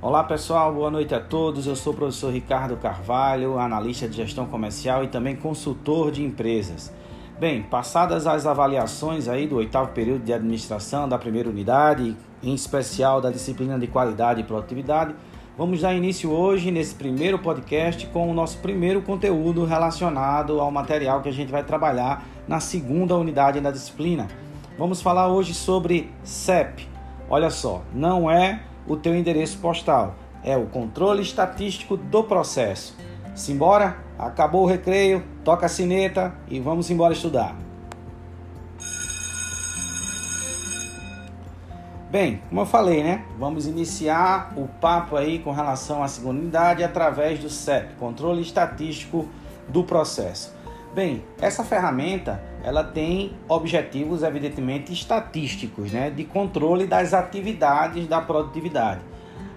Olá pessoal, boa noite a todos. Eu sou o professor Ricardo Carvalho, analista de gestão comercial e também consultor de empresas. Bem, passadas as avaliações aí do oitavo período de administração da primeira unidade, em especial da disciplina de qualidade e produtividade, vamos dar início hoje nesse primeiro podcast com o nosso primeiro conteúdo relacionado ao material que a gente vai trabalhar na segunda unidade da disciplina. Vamos falar hoje sobre CEP. Olha só, não é o teu endereço postal. É o controle estatístico do processo. Simbora? Acabou o recreio, toca a sineta e vamos embora estudar. Bem, como eu falei, né? Vamos iniciar o papo aí com relação à segunda unidade através do CEP, controle estatístico do processo. Bem, essa ferramenta ela tem objetivos evidentemente estatísticos, né, de controle das atividades da produtividade,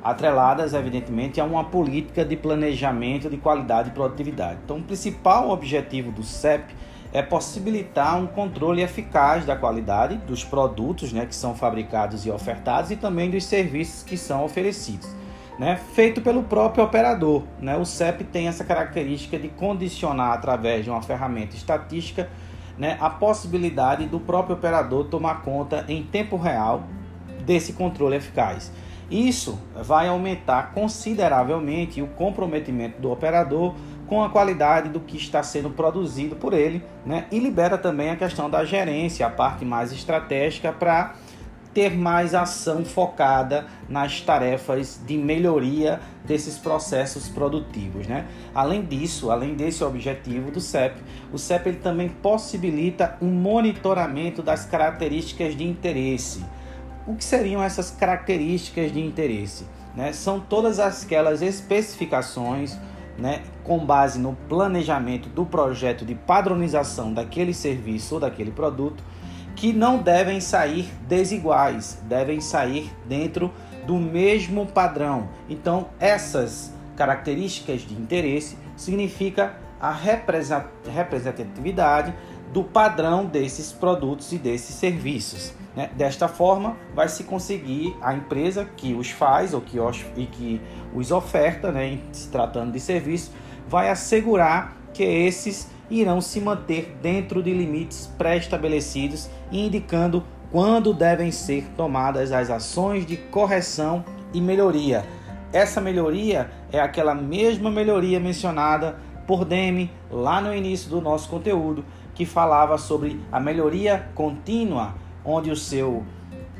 atreladas evidentemente a uma política de planejamento de qualidade e produtividade. Então, o principal objetivo do CEP é possibilitar um controle eficaz da qualidade dos produtos, né, que são fabricados e ofertados e também dos serviços que são oferecidos né, feito pelo próprio operador. Né? O CEP tem essa característica de condicionar através de uma ferramenta estatística né, a possibilidade do próprio operador tomar conta em tempo real desse controle eficaz. Isso vai aumentar consideravelmente o comprometimento do operador com a qualidade do que está sendo produzido por ele, né? E libera também a questão da gerência, a parte mais estratégica para ter mais ação focada nas tarefas de melhoria desses processos produtivos. Né? Além disso, além desse objetivo do CEP, o CEP ele também possibilita um monitoramento das características de interesse. O que seriam essas características de interesse? Né? São todas aquelas especificações né, com base no planejamento do projeto de padronização daquele serviço ou daquele produto que não devem sair desiguais, devem sair dentro do mesmo padrão. Então, essas características de interesse significa a representatividade do padrão desses produtos e desses serviços. Né? Desta forma, vai se conseguir a empresa que os faz ou que os, e que os oferta, né, se tratando de serviço, vai assegurar que esses irão se manter dentro de limites pré-estabelecidos, indicando quando devem ser tomadas as ações de correção e melhoria. Essa melhoria é aquela mesma melhoria mencionada por Demi lá no início do nosso conteúdo, que falava sobre a melhoria contínua, onde o seu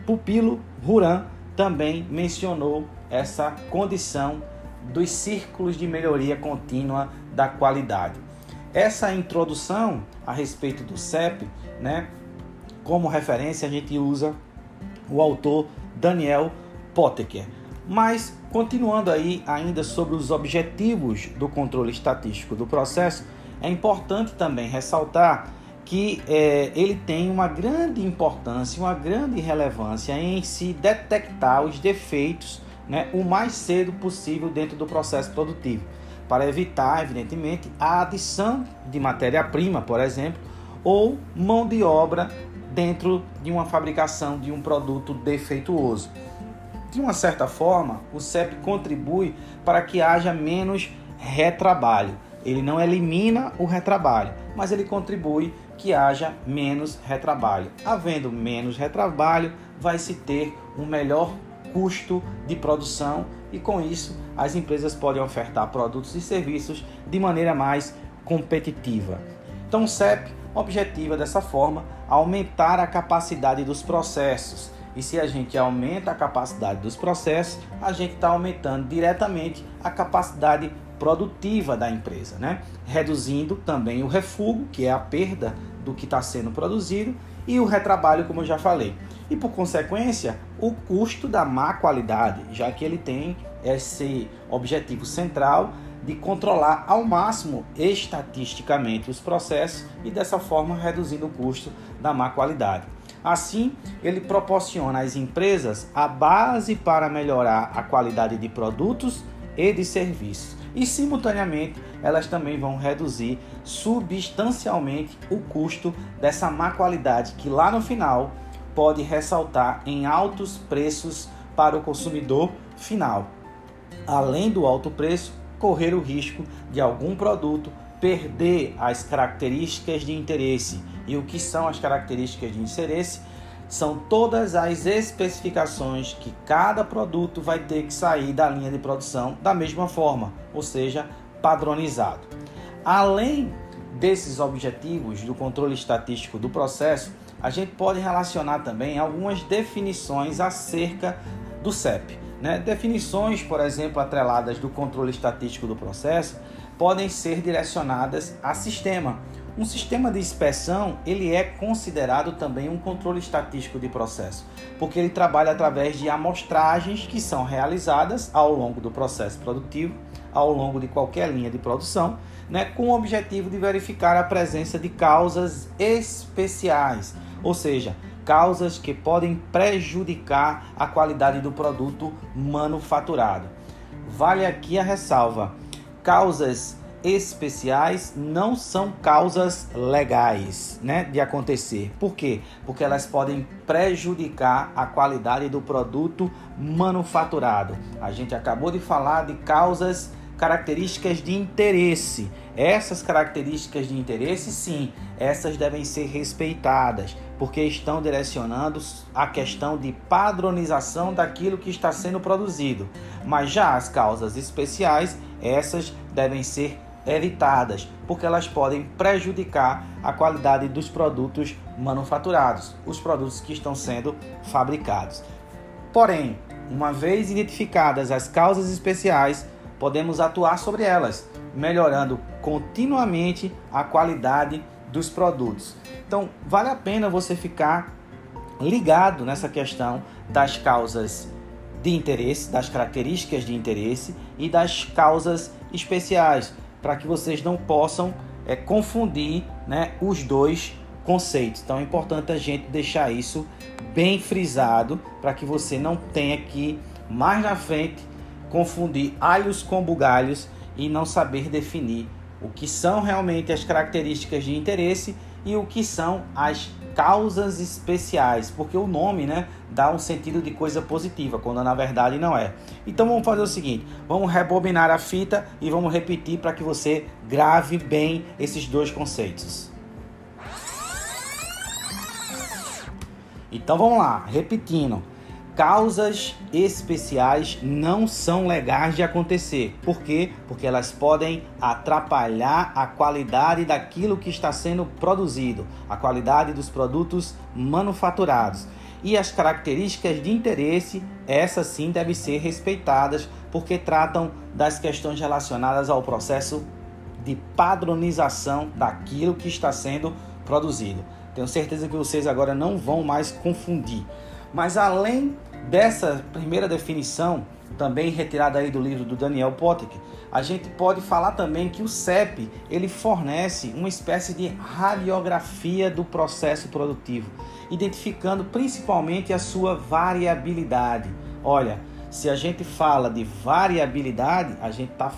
pupilo Ruran também mencionou essa condição dos círculos de melhoria contínua da qualidade. Essa introdução a respeito do CEP, né, como referência a gente usa o autor Daniel Potteker. Mas continuando aí ainda sobre os objetivos do controle estatístico do processo, é importante também ressaltar que é, ele tem uma grande importância, uma grande relevância em se detectar os defeitos né, o mais cedo possível dentro do processo produtivo para evitar, evidentemente, a adição de matéria-prima, por exemplo, ou mão de obra dentro de uma fabricação de um produto defeituoso. De uma certa forma, o CEP contribui para que haja menos retrabalho. Ele não elimina o retrabalho, mas ele contribui que haja menos retrabalho. Havendo menos retrabalho, vai se ter um melhor custo de produção e com isso as empresas podem ofertar produtos e serviços de maneira mais competitiva. Então o CEP objetiva dessa forma aumentar a capacidade dos processos. E se a gente aumenta a capacidade dos processos, a gente está aumentando diretamente a capacidade produtiva da empresa, né? reduzindo também o refúgio, que é a perda do que está sendo produzido, e o retrabalho, como eu já falei. E por consequência, o custo da má qualidade, já que ele tem esse objetivo central de controlar ao máximo estatisticamente os processos e dessa forma reduzindo o custo da má qualidade. Assim, ele proporciona às empresas a base para melhorar a qualidade de produtos e de serviços. E simultaneamente, elas também vão reduzir substancialmente o custo dessa má qualidade que lá no final pode ressaltar em altos preços para o consumidor final. além do alto preço, correr o risco de algum produto perder as características de interesse. E o que são as características de interesse? São todas as especificações que cada produto vai ter que sair da linha de produção da mesma forma, ou seja, padronizado. Além desses objetivos do controle estatístico do processo, a gente pode relacionar também algumas definições acerca do CEP. Né? Definições, por exemplo, atreladas do controle estatístico do processo, podem ser direcionadas a sistema. Um sistema de inspeção ele é considerado também um controle estatístico de processo, porque ele trabalha através de amostragens que são realizadas ao longo do processo produtivo, ao longo de qualquer linha de produção, né, com o objetivo de verificar a presença de causas especiais, ou seja, causas que podem prejudicar a qualidade do produto manufaturado. Vale aqui a ressalva: causas especiais não são causas legais, né, de acontecer. Por quê? Porque elas podem prejudicar a qualidade do produto manufaturado. A gente acabou de falar de causas características de interesse. Essas características de interesse, sim, essas devem ser respeitadas, porque estão direcionando a questão de padronização daquilo que está sendo produzido. Mas já as causas especiais, essas devem ser evitadas, porque elas podem prejudicar a qualidade dos produtos manufaturados, os produtos que estão sendo fabricados. Porém, uma vez identificadas as causas especiais, podemos atuar sobre elas, melhorando continuamente a qualidade dos produtos. Então, vale a pena você ficar ligado nessa questão das causas de interesse, das características de interesse e das causas especiais, para que vocês não possam é, confundir né, os dois conceitos. Então é importante a gente deixar isso bem frisado para que você não tenha que mais na frente confundir alhos com bugalhos e não saber definir o que são realmente as características de interesse e o que são as causas especiais, porque o nome, né, dá um sentido de coisa positiva, quando na verdade não é. Então vamos fazer o seguinte, vamos rebobinar a fita e vamos repetir para que você grave bem esses dois conceitos. Então vamos lá, repetindo causas especiais não são legais de acontecer. Por quê? Porque elas podem atrapalhar a qualidade daquilo que está sendo produzido, a qualidade dos produtos manufaturados. E as características de interesse, essas sim devem ser respeitadas, porque tratam das questões relacionadas ao processo de padronização daquilo que está sendo produzido. Tenho certeza que vocês agora não vão mais confundir. Mas além dessa primeira definição, também retirada aí do livro do Daniel Potek, a gente pode falar também que o CEP ele fornece uma espécie de radiografia do processo produtivo, identificando principalmente a sua variabilidade. Olha, se a gente fala de variabilidade, a gente está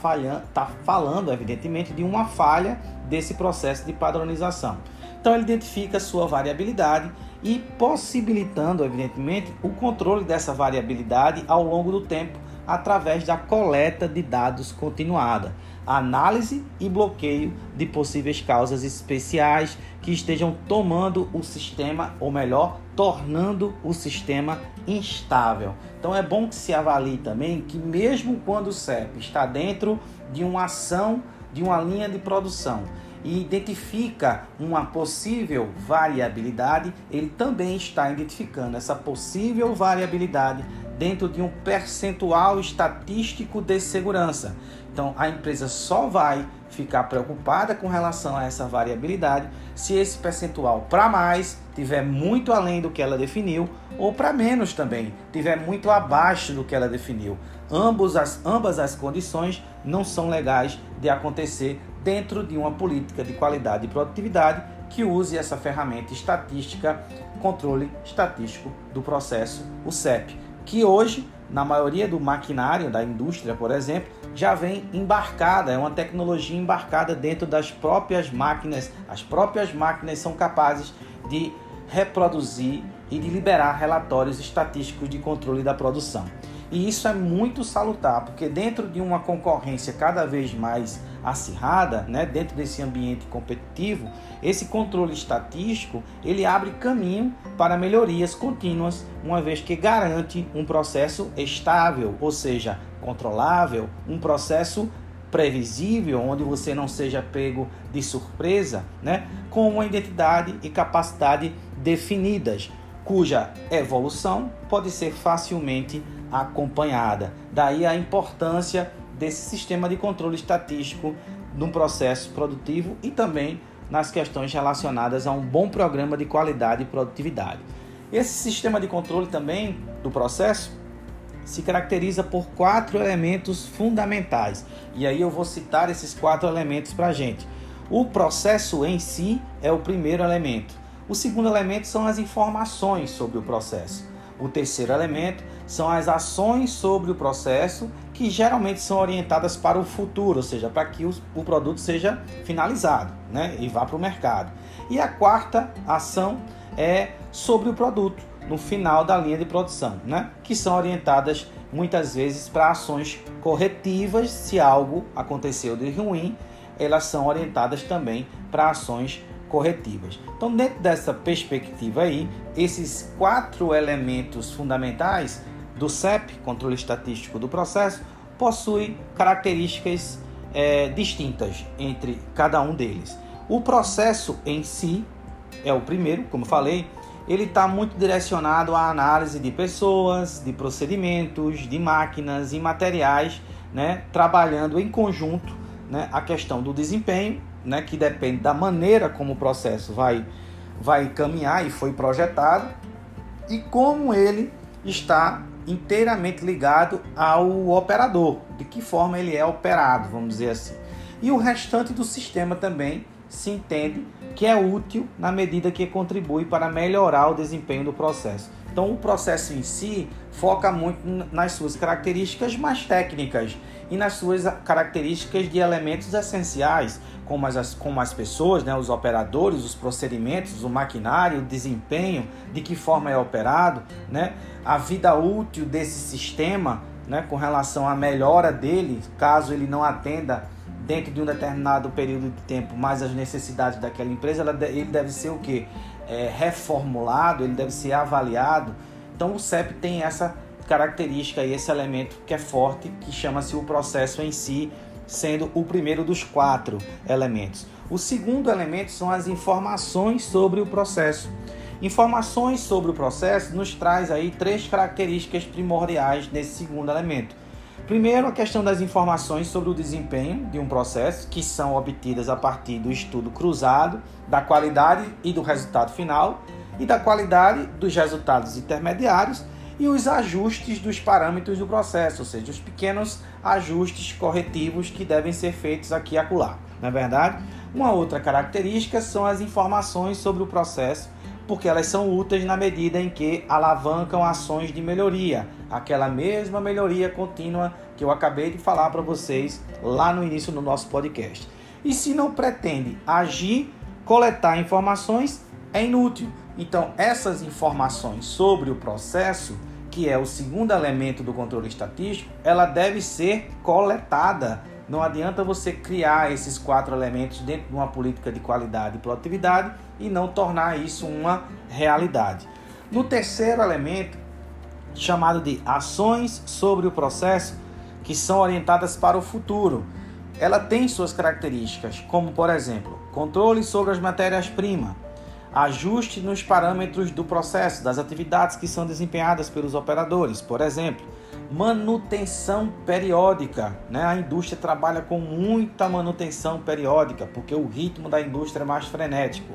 tá falando, evidentemente, de uma falha desse processo de padronização. Então ele identifica a sua variabilidade e possibilitando, evidentemente, o controle dessa variabilidade ao longo do tempo através da coleta de dados continuada, análise e bloqueio de possíveis causas especiais que estejam tomando o sistema, ou melhor, tornando o sistema instável. Então é bom que se avalie também que mesmo quando o CEP está dentro de uma ação, de uma linha de produção, e identifica uma possível variabilidade, ele também está identificando essa possível variabilidade dentro de um percentual estatístico de segurança. Então, a empresa só vai ficar preocupada com relação a essa variabilidade se esse percentual para mais tiver muito além do que ela definiu ou para menos também tiver muito abaixo do que ela definiu. Ambos as, ambas as condições não são legais de acontecer dentro de uma política de qualidade e produtividade que use essa ferramenta estatística, controle estatístico do processo, o CEP, que hoje, na maioria do maquinário da indústria, por exemplo, já vem embarcada, é uma tecnologia embarcada dentro das próprias máquinas. As próprias máquinas são capazes de reproduzir e de liberar relatórios estatísticos de controle da produção. E isso é muito salutar, porque dentro de uma concorrência cada vez mais acirrada, né, dentro desse ambiente competitivo, esse controle estatístico ele abre caminho para melhorias contínuas, uma vez que garante um processo estável, ou seja, controlável, um processo previsível, onde você não seja pego de surpresa, né, com uma identidade e capacidade definidas, cuja evolução pode ser facilmente acompanhada. Daí a importância desse sistema de controle estatístico no processo produtivo e também nas questões relacionadas a um bom programa de qualidade e produtividade. Esse sistema de controle também do processo se caracteriza por quatro elementos fundamentais. E aí eu vou citar esses quatro elementos para a gente. O processo em si é o primeiro elemento. O segundo elemento são as informações sobre o processo. O terceiro elemento são as ações sobre o processo que geralmente são orientadas para o futuro, ou seja, para que o produto seja finalizado né, e vá para o mercado. E a quarta ação é sobre o produto, no final da linha de produção, né, que são orientadas muitas vezes para ações corretivas, se algo aconteceu de ruim, elas são orientadas também para ações corretivas. Então, dentro dessa perspectiva aí, esses quatro elementos fundamentais do CEP, controle estatístico do processo, possui características é, distintas entre cada um deles. O processo em si é o primeiro, como falei, ele está muito direcionado à análise de pessoas, de procedimentos, de máquinas e materiais, né, trabalhando em conjunto né, a questão do desempenho, né, que depende da maneira como o processo vai, vai caminhar e foi projetado, e como ele está inteiramente ligado ao operador, de que forma ele é operado, vamos dizer assim. E o restante do sistema também se entende que é útil na medida que contribui para melhorar o desempenho do processo. Então, o processo em si foca muito nas suas características mais técnicas e nas suas características de elementos essenciais, como as, como as pessoas, né, os operadores, os procedimentos, o maquinário, o desempenho, de que forma é operado, né, a vida útil desse sistema né, com relação à melhora dele, caso ele não atenda dentro de um determinado período de tempo mais as necessidades daquela empresa, ela, ele deve ser o que? É, reformulado, ele deve ser avaliado. Então o CEP tem essa característica e esse elemento que é forte, que chama-se o processo em si, sendo o primeiro dos quatro elementos. O segundo elemento são as informações sobre o processo. Informações sobre o processo nos traz aí três características primordiais nesse segundo elemento. Primeiro, a questão das informações sobre o desempenho de um processo, que são obtidas a partir do estudo cruzado da qualidade e do resultado final e da qualidade dos resultados intermediários e os ajustes dos parâmetros do processo, ou seja, os pequenos ajustes corretivos que devem ser feitos aqui e acolá. Na é verdade, uma outra característica são as informações sobre o processo porque elas são úteis na medida em que alavancam ações de melhoria, aquela mesma melhoria contínua que eu acabei de falar para vocês lá no início do nosso podcast. E se não pretende agir, coletar informações, é inútil. Então, essas informações sobre o processo, que é o segundo elemento do controle estatístico, ela deve ser coletada não adianta você criar esses quatro elementos dentro de uma política de qualidade e produtividade e não tornar isso uma realidade. No terceiro elemento, chamado de ações sobre o processo, que são orientadas para o futuro, ela tem suas características, como por exemplo, controle sobre as matérias-primas, ajuste nos parâmetros do processo, das atividades que são desempenhadas pelos operadores, por exemplo, manutenção periódica. Né? A indústria trabalha com muita manutenção periódica, porque o ritmo da indústria é mais frenético.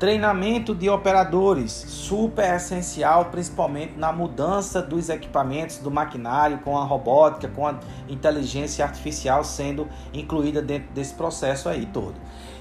Treinamento de operadores, super essencial, principalmente na mudança dos equipamentos, do maquinário, com a robótica, com a inteligência artificial sendo incluída dentro desse processo aí todo.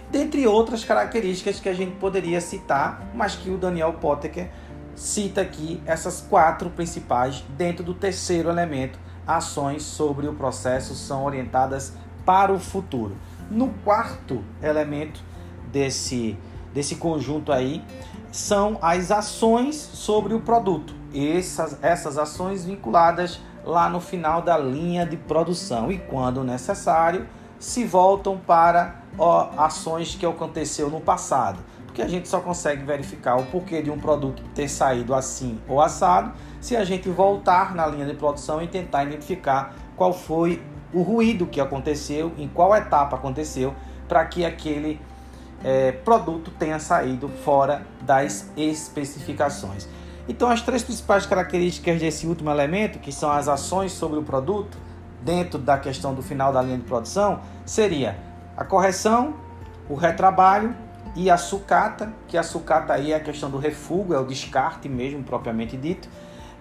Dentre outras características que a gente poderia citar, mas que o Daniel Potteker cita aqui essas quatro principais dentro do terceiro elemento. Ações sobre o processo são orientadas para o futuro. No quarto elemento desse, desse conjunto aí são as ações sobre o produto. Essas, essas ações vinculadas lá no final da linha de produção e, quando necessário, se voltam para ó, ações que aconteceu no passado. Porque a gente só consegue verificar o porquê de um produto ter saído assim ou assado se a gente voltar na linha de produção e tentar identificar qual foi o ruído que aconteceu, em qual etapa aconteceu, para que aquele é, produto tenha saído fora das especificações. Então, as três principais características desse último elemento, que são as ações sobre o produto, dentro da questão do final da linha de produção, seria a correção, o retrabalho e a sucata, que a sucata aí é a questão do refúgio, é o descarte mesmo, propriamente dito,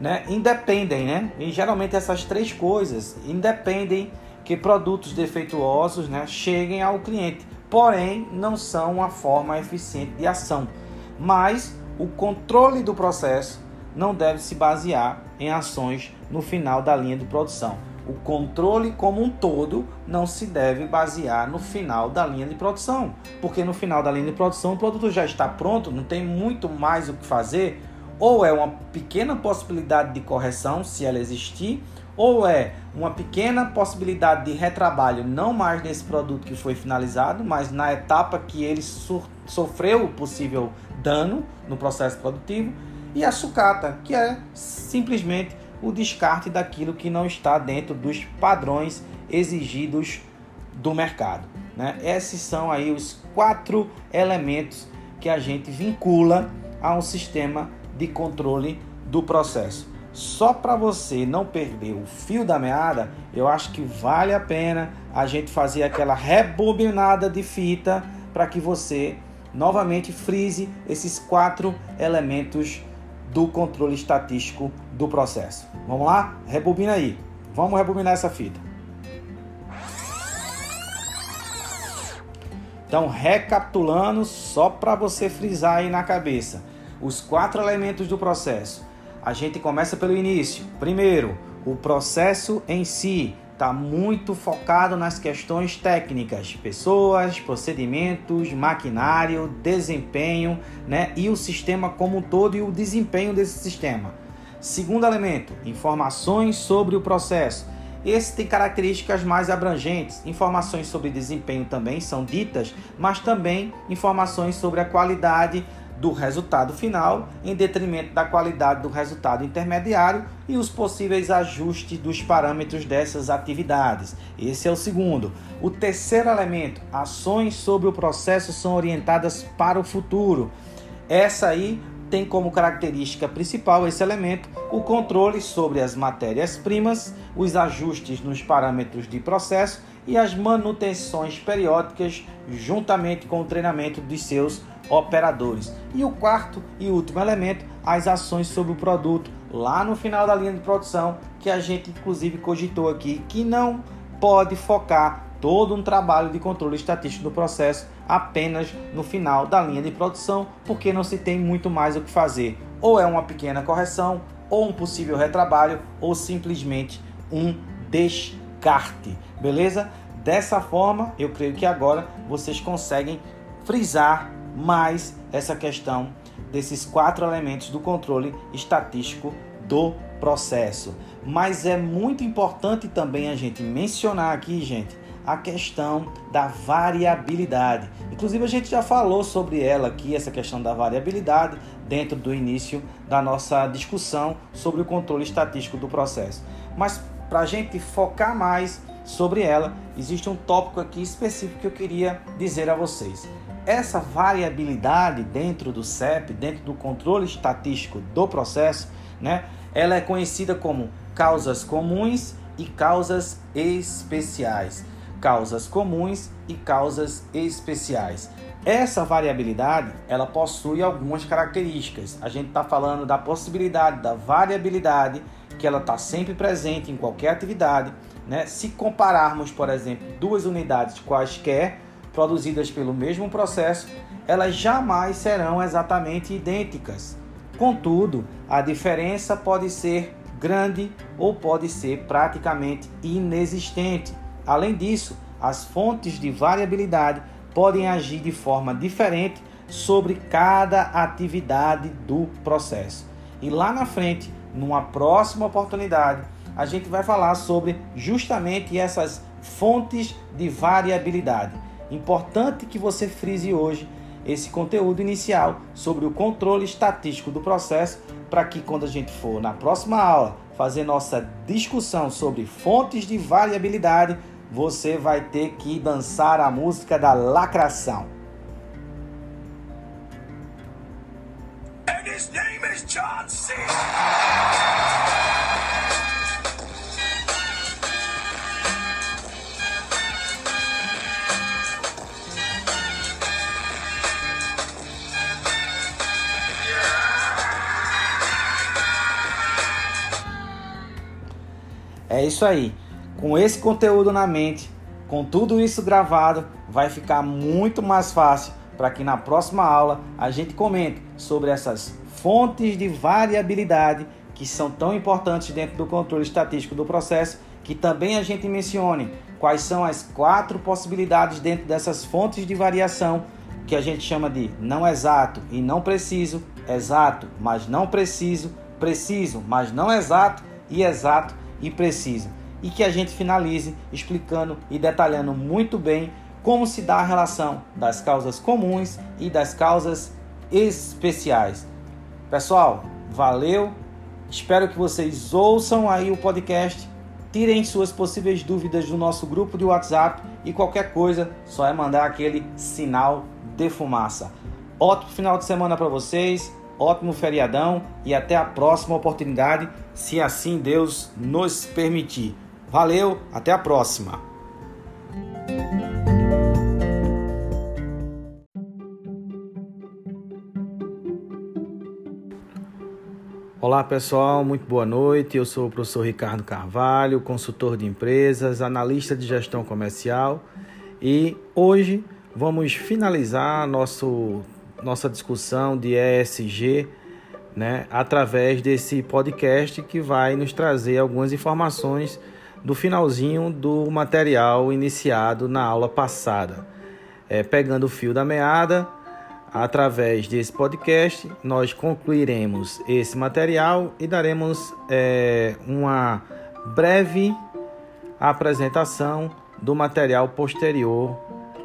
né? Independem, né? E geralmente essas três coisas independem que produtos defeituosos, né, cheguem ao cliente porém não são uma forma eficiente de ação. Mas o controle do processo não deve se basear em ações no final da linha de produção. O controle como um todo não se deve basear no final da linha de produção, porque no final da linha de produção o produto já está pronto, não tem muito mais o que fazer, ou é uma pequena possibilidade de correção, se ela existir, ou é uma pequena possibilidade de retrabalho, não mais nesse produto que foi finalizado, mas na etapa que ele sofreu o possível dano no processo produtivo, e a sucata, que é simplesmente o descarte daquilo que não está dentro dos padrões exigidos do mercado. Né? Esses são aí os quatro elementos que a gente vincula a um sistema de controle do processo só para você não perder o fio da meada, eu acho que vale a pena a gente fazer aquela rebobinada de fita para que você novamente frise esses quatro elementos do controle estatístico do processo. Vamos lá? Rebobina aí. Vamos rebobinar essa fita. Então, recapitulando, só para você frisar aí na cabeça, os quatro elementos do processo a gente começa pelo início. Primeiro, o processo em si está muito focado nas questões técnicas, pessoas, procedimentos, maquinário, desempenho, né? E o sistema como um todo e o desempenho desse sistema. Segundo elemento, informações sobre o processo. Esse tem características mais abrangentes. Informações sobre desempenho também são ditas, mas também informações sobre a qualidade do resultado final em detrimento da qualidade do resultado intermediário e os possíveis ajustes dos parâmetros dessas atividades. Esse é o segundo. O terceiro elemento, ações sobre o processo são orientadas para o futuro. Essa aí tem como característica principal esse elemento o controle sobre as matérias-primas, os ajustes nos parâmetros de processo e as manutenções periódicas, juntamente com o treinamento de seus operadores. E o quarto e último elemento, as ações sobre o produto lá no final da linha de produção, que a gente inclusive cogitou aqui, que não pode focar todo um trabalho de controle estatístico do processo apenas no final da linha de produção, porque não se tem muito mais o que fazer. Ou é uma pequena correção, ou um possível retrabalho, ou simplesmente um descarte. Beleza? Dessa forma, eu creio que agora vocês conseguem frisar mais essa questão desses quatro elementos do controle estatístico do processo. Mas é muito importante também a gente mencionar aqui, gente, a questão da variabilidade. Inclusive a gente já falou sobre ela aqui, essa questão da variabilidade, dentro do início da nossa discussão sobre o controle estatístico do processo. Mas para a gente focar mais sobre ela, existe um tópico aqui específico que eu queria dizer a vocês essa variabilidade dentro do CEP, dentro do controle estatístico do processo, né, ela é conhecida como causas comuns e causas especiais. Causas comuns e causas especiais. Essa variabilidade ela possui algumas características. A gente está falando da possibilidade da variabilidade, que ela está sempre presente em qualquer atividade. Né? Se compararmos, por exemplo, duas unidades quaisquer, produzidas pelo mesmo processo, elas jamais serão exatamente idênticas. Contudo, a diferença pode ser grande ou pode ser praticamente inexistente. Além disso, as fontes de variabilidade podem agir de forma diferente sobre cada atividade do processo. E lá na frente, numa próxima oportunidade, a gente vai falar sobre justamente essas fontes de variabilidade. Importante que você frise hoje esse conteúdo inicial sobre o controle estatístico do processo para que quando a gente for na próxima aula fazer nossa discussão sobre fontes de variabilidade, você vai ter que dançar a música da lacração. And his name is John C. É isso aí. Com esse conteúdo na mente, com tudo isso gravado, vai ficar muito mais fácil para que na próxima aula a gente comente sobre essas fontes de variabilidade que são tão importantes dentro do controle estatístico do processo, que também a gente mencione quais são as quatro possibilidades dentro dessas fontes de variação que a gente chama de não exato e não preciso, exato, mas não preciso, preciso, mas não exato e exato e preciso. E que a gente finalize explicando e detalhando muito bem como se dá a relação das causas comuns e das causas especiais. Pessoal, valeu. Espero que vocês ouçam aí o podcast, tirem suas possíveis dúvidas do nosso grupo de WhatsApp e qualquer coisa, só é mandar aquele sinal de fumaça. Ótimo final de semana para vocês ótimo feriadão e até a próxima oportunidade, se assim Deus nos permitir. Valeu, até a próxima. Olá pessoal, muito boa noite. Eu sou o professor Ricardo Carvalho, consultor de empresas, analista de gestão comercial e hoje vamos finalizar nosso nossa discussão de ESG, né, através desse podcast que vai nos trazer algumas informações do finalzinho do material iniciado na aula passada. É, pegando o fio da meada, através desse podcast, nós concluiremos esse material e daremos é, uma breve apresentação do material posterior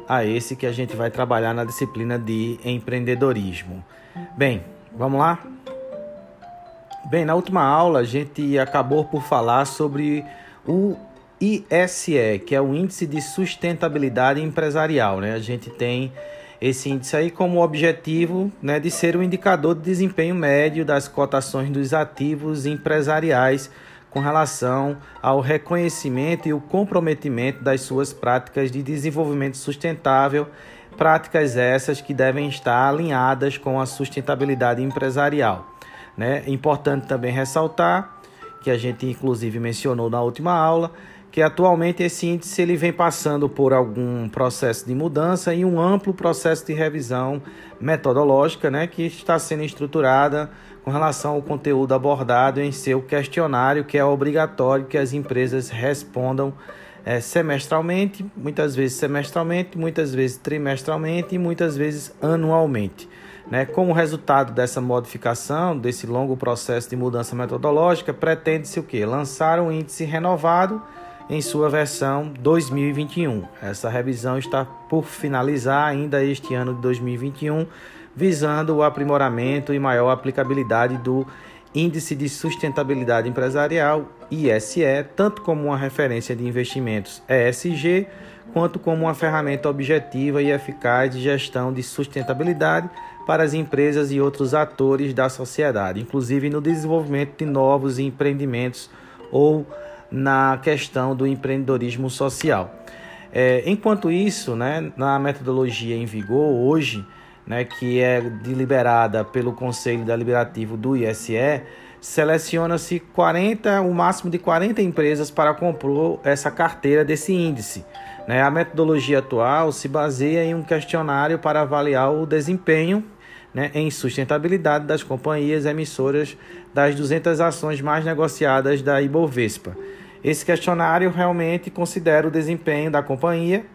a esse que a gente vai trabalhar na disciplina de empreendedorismo. Bem, vamos lá? Bem, na última aula a gente acabou por falar sobre o ISE, que é o Índice de Sustentabilidade Empresarial. Né? A gente tem esse índice aí como objetivo né, de ser um indicador de desempenho médio das cotações dos ativos empresariais com relação ao reconhecimento e o comprometimento das suas práticas de desenvolvimento sustentável, práticas essas que devem estar alinhadas com a sustentabilidade empresarial. Né? Importante também ressaltar que a gente inclusive mencionou na última aula que atualmente esse índice ele vem passando por algum processo de mudança e um amplo processo de revisão metodológica, né, que está sendo estruturada com relação ao conteúdo abordado em seu questionário, que é obrigatório que as empresas respondam é, semestralmente, muitas vezes semestralmente, muitas vezes trimestralmente e muitas vezes anualmente. Né? Como resultado dessa modificação, desse longo processo de mudança metodológica, pretende-se o quê? Lançar um índice renovado em sua versão 2021. Essa revisão está por finalizar ainda este ano de 2021 visando o aprimoramento e maior aplicabilidade do Índice de Sustentabilidade Empresarial, ISE, tanto como uma referência de investimentos ESG, quanto como uma ferramenta objetiva e eficaz de gestão de sustentabilidade para as empresas e outros atores da sociedade, inclusive no desenvolvimento de novos empreendimentos ou na questão do empreendedorismo social. É, enquanto isso, né, na metodologia em vigor hoje, né, que é deliberada pelo Conselho Deliberativo do ISE, seleciona-se 40, o máximo de 40 empresas para compor essa carteira desse índice. Né? A metodologia atual se baseia em um questionário para avaliar o desempenho né, em sustentabilidade das companhias emissoras das 200 ações mais negociadas da Ibovespa. Esse questionário realmente considera o desempenho da companhia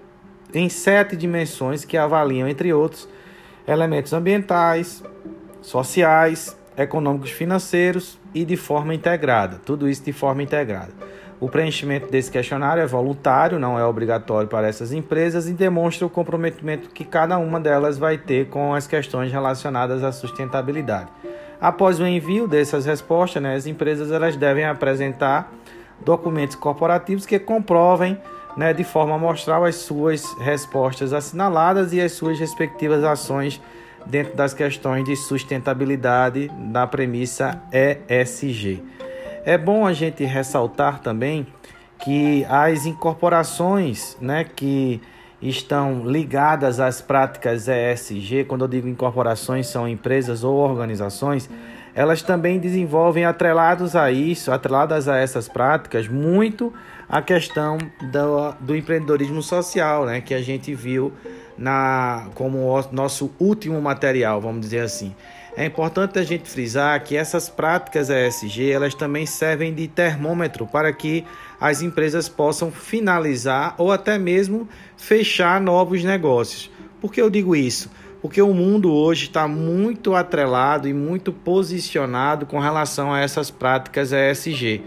em sete dimensões que avaliam, entre outros, elementos ambientais, sociais, econômicos financeiros e de forma integrada, tudo isso de forma integrada. O preenchimento desse questionário é voluntário, não é obrigatório para essas empresas e demonstra o comprometimento que cada uma delas vai ter com as questões relacionadas à sustentabilidade. Após o envio dessas respostas, né, as empresas elas devem apresentar documentos corporativos que comprovem né, de forma amostral as suas respostas assinaladas e as suas respectivas ações dentro das questões de sustentabilidade da premissa ESG. É bom a gente ressaltar também que as incorporações né, que estão ligadas às práticas ESG, quando eu digo incorporações, são empresas ou organizações, elas também desenvolvem atrelados a isso, atreladas a essas práticas, muito a questão do, do empreendedorismo social, né, que a gente viu na como o nosso último material, vamos dizer assim. É importante a gente frisar que essas práticas ESG, elas também servem de termômetro para que as empresas possam finalizar ou até mesmo fechar novos negócios. Por que eu digo isso? Porque o mundo hoje está muito atrelado e muito posicionado com relação a essas práticas ESG.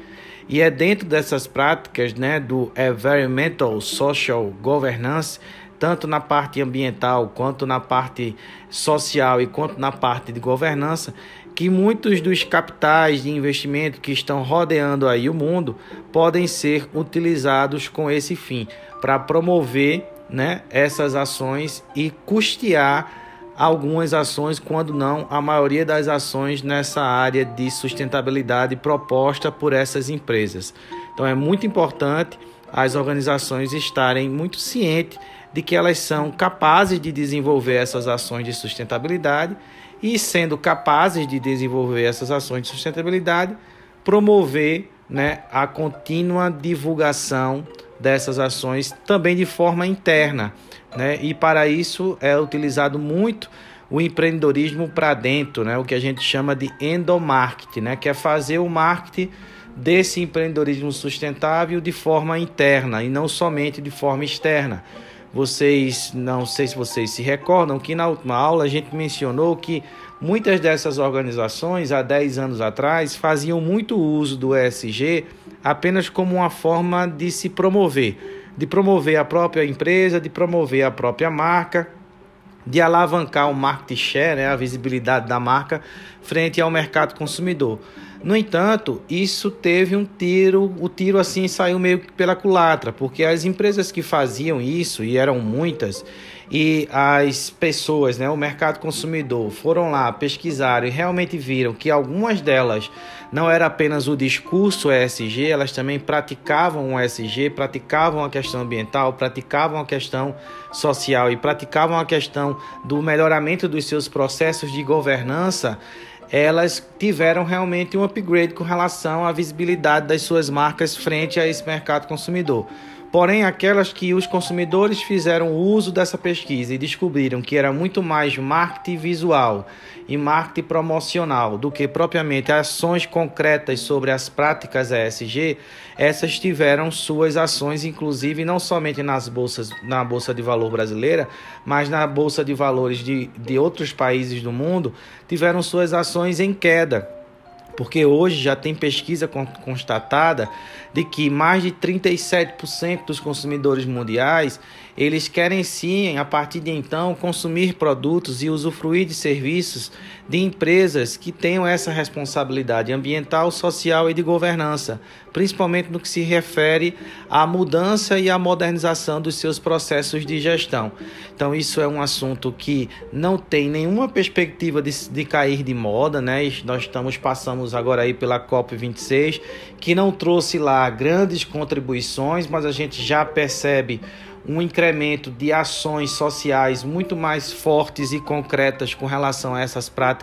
E é dentro dessas práticas né, do Environmental Social Governance tanto na parte ambiental, quanto na parte social e quanto na parte de governança, que muitos dos capitais de investimento que estão rodeando aí o mundo podem ser utilizados com esse fim, para promover né, essas ações e custear algumas ações, quando não a maioria das ações nessa área de sustentabilidade proposta por essas empresas. Então é muito importante as organizações estarem muito cientes de que elas são capazes de desenvolver essas ações de sustentabilidade e, sendo capazes de desenvolver essas ações de sustentabilidade, promover né, a contínua divulgação dessas ações também de forma interna. Né? E para isso é utilizado muito o empreendedorismo para dentro, né? o que a gente chama de endomarketing, né? que é fazer o marketing desse empreendedorismo sustentável de forma interna e não somente de forma externa. Vocês, não sei se vocês se recordam, que na última aula a gente mencionou que muitas dessas organizações, há 10 anos atrás, faziam muito uso do ESG apenas como uma forma de se promover, de promover a própria empresa, de promover a própria marca, de alavancar o market share, né, a visibilidade da marca frente ao mercado consumidor. No entanto, isso teve um tiro, o tiro assim saiu meio que pela culatra, porque as empresas que faziam isso, e eram muitas, e as pessoas, né, o mercado consumidor, foram lá, pesquisaram e realmente viram que algumas delas não era apenas o discurso ESG, elas também praticavam o ESG, praticavam a questão ambiental, praticavam a questão social e praticavam a questão do melhoramento dos seus processos de governança elas tiveram realmente um upgrade com relação à visibilidade das suas marcas frente a esse mercado consumidor. Porém, aquelas que os consumidores fizeram uso dessa pesquisa e descobriram que era muito mais marketing visual e marketing promocional do que propriamente ações concretas sobre as práticas ESG, essas tiveram suas ações, inclusive não somente nas bolsas, na Bolsa de Valor brasileira, mas na Bolsa de Valores de, de outros países do mundo, tiveram suas ações em queda porque hoje já tem pesquisa constatada de que mais de 37% dos consumidores mundiais eles querem sim, a partir de então, consumir produtos e usufruir de serviços de empresas que tenham essa responsabilidade ambiental, social e de governança, principalmente no que se refere à mudança e à modernização dos seus processos de gestão. Então, isso é um assunto que não tem nenhuma perspectiva de, de cair de moda, né? Nós estamos passamos agora aí pela COP 26, que não trouxe lá grandes contribuições, mas a gente já percebe um incremento de ações sociais muito mais fortes e concretas com relação a essas práticas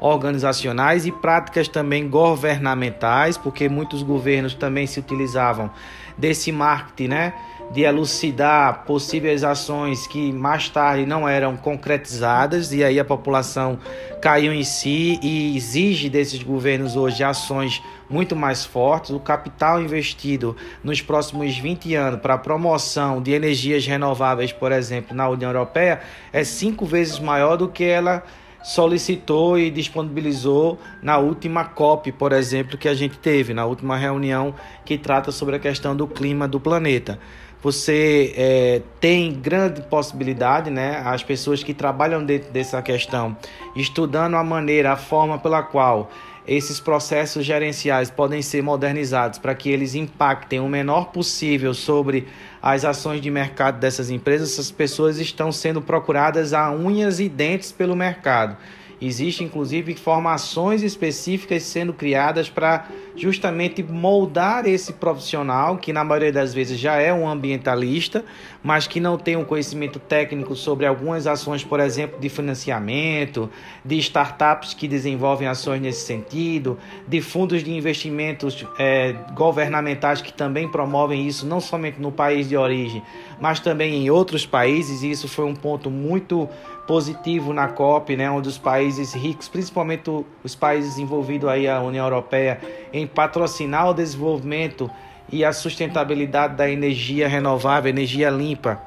organizacionais e práticas também governamentais, porque muitos governos também se utilizavam desse marketing, né? de elucidar possíveis ações que mais tarde não eram concretizadas e aí a população caiu em si e exige desses governos hoje ações muito mais fortes. O capital investido nos próximos 20 anos para a promoção de energias renováveis, por exemplo, na União Europeia é cinco vezes maior do que ela solicitou e disponibilizou na última COP, por exemplo, que a gente teve, na última reunião que trata sobre a questão do clima do planeta. Você é, tem grande possibilidade, né? As pessoas que trabalham dentro dessa questão, estudando a maneira, a forma pela qual esses processos gerenciais podem ser modernizados para que eles impactem o menor possível sobre as ações de mercado dessas empresas, essas pessoas estão sendo procuradas a unhas e dentes pelo mercado. Existem inclusive formações específicas sendo criadas para justamente moldar esse profissional que na maioria das vezes já é um ambientalista, mas que não tem um conhecimento técnico sobre algumas ações, por exemplo, de financiamento, de startups que desenvolvem ações nesse sentido, de fundos de investimentos é, governamentais que também promovem isso, não somente no país de origem, mas também em outros países. E isso foi um ponto muito positivo na COP, né, onde os países ricos, principalmente os países envolvidos aí a União Europeia, em patrocinar o desenvolvimento e a sustentabilidade da energia renovável, energia limpa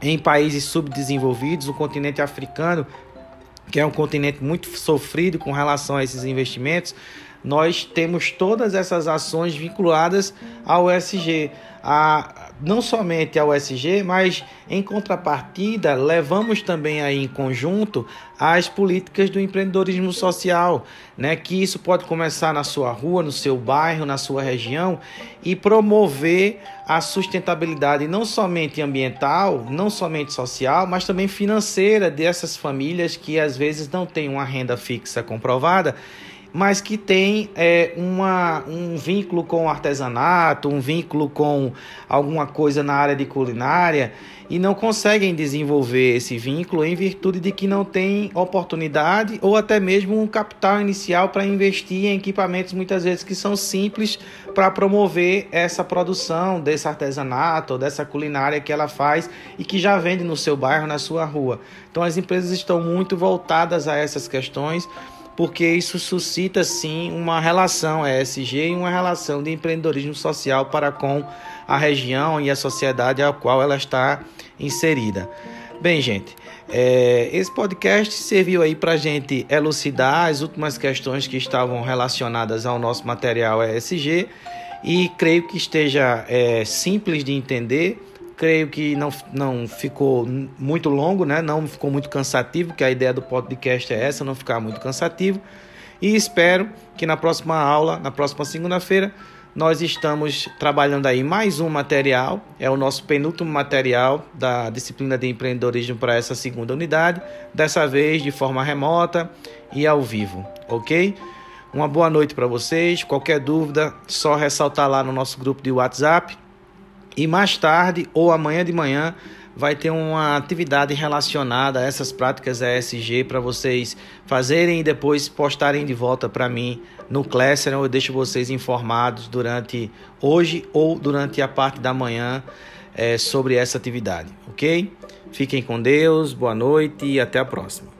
em países subdesenvolvidos, o continente africano, que é um continente muito sofrido com relação a esses investimentos, nós temos todas essas ações vinculadas ao ESG a, não somente ao SG, mas em contrapartida levamos também aí em conjunto as políticas do empreendedorismo social, né? Que isso pode começar na sua rua, no seu bairro, na sua região e promover a sustentabilidade não somente ambiental, não somente social, mas também financeira dessas famílias que às vezes não têm uma renda fixa comprovada mas que tem é, uma, um vínculo com o artesanato, um vínculo com alguma coisa na área de culinária e não conseguem desenvolver esse vínculo em virtude de que não tem oportunidade ou até mesmo um capital inicial para investir em equipamentos muitas vezes que são simples para promover essa produção desse artesanato dessa culinária que ela faz e que já vende no seu bairro, na sua rua. Então as empresas estão muito voltadas a essas questões porque isso suscita sim uma relação ESG e uma relação de empreendedorismo social para com a região e a sociedade a qual ela está inserida. Bem, gente, é, esse podcast serviu aí para a gente elucidar as últimas questões que estavam relacionadas ao nosso material ESG e creio que esteja é, simples de entender creio que não, não ficou muito longo, né? não ficou muito cansativo, que a ideia do podcast é essa, não ficar muito cansativo. E espero que na próxima aula, na próxima segunda-feira, nós estamos trabalhando aí mais um material, é o nosso penúltimo material da disciplina de empreendedorismo para essa segunda unidade, dessa vez de forma remota e ao vivo, ok? Uma boa noite para vocês. Qualquer dúvida, só ressaltar lá no nosso grupo de WhatsApp e mais tarde ou amanhã de manhã vai ter uma atividade relacionada a essas práticas ESG para vocês fazerem e depois postarem de volta para mim no Classroom. Eu deixo vocês informados durante hoje ou durante a parte da manhã é, sobre essa atividade, ok? Fiquem com Deus, boa noite e até a próxima.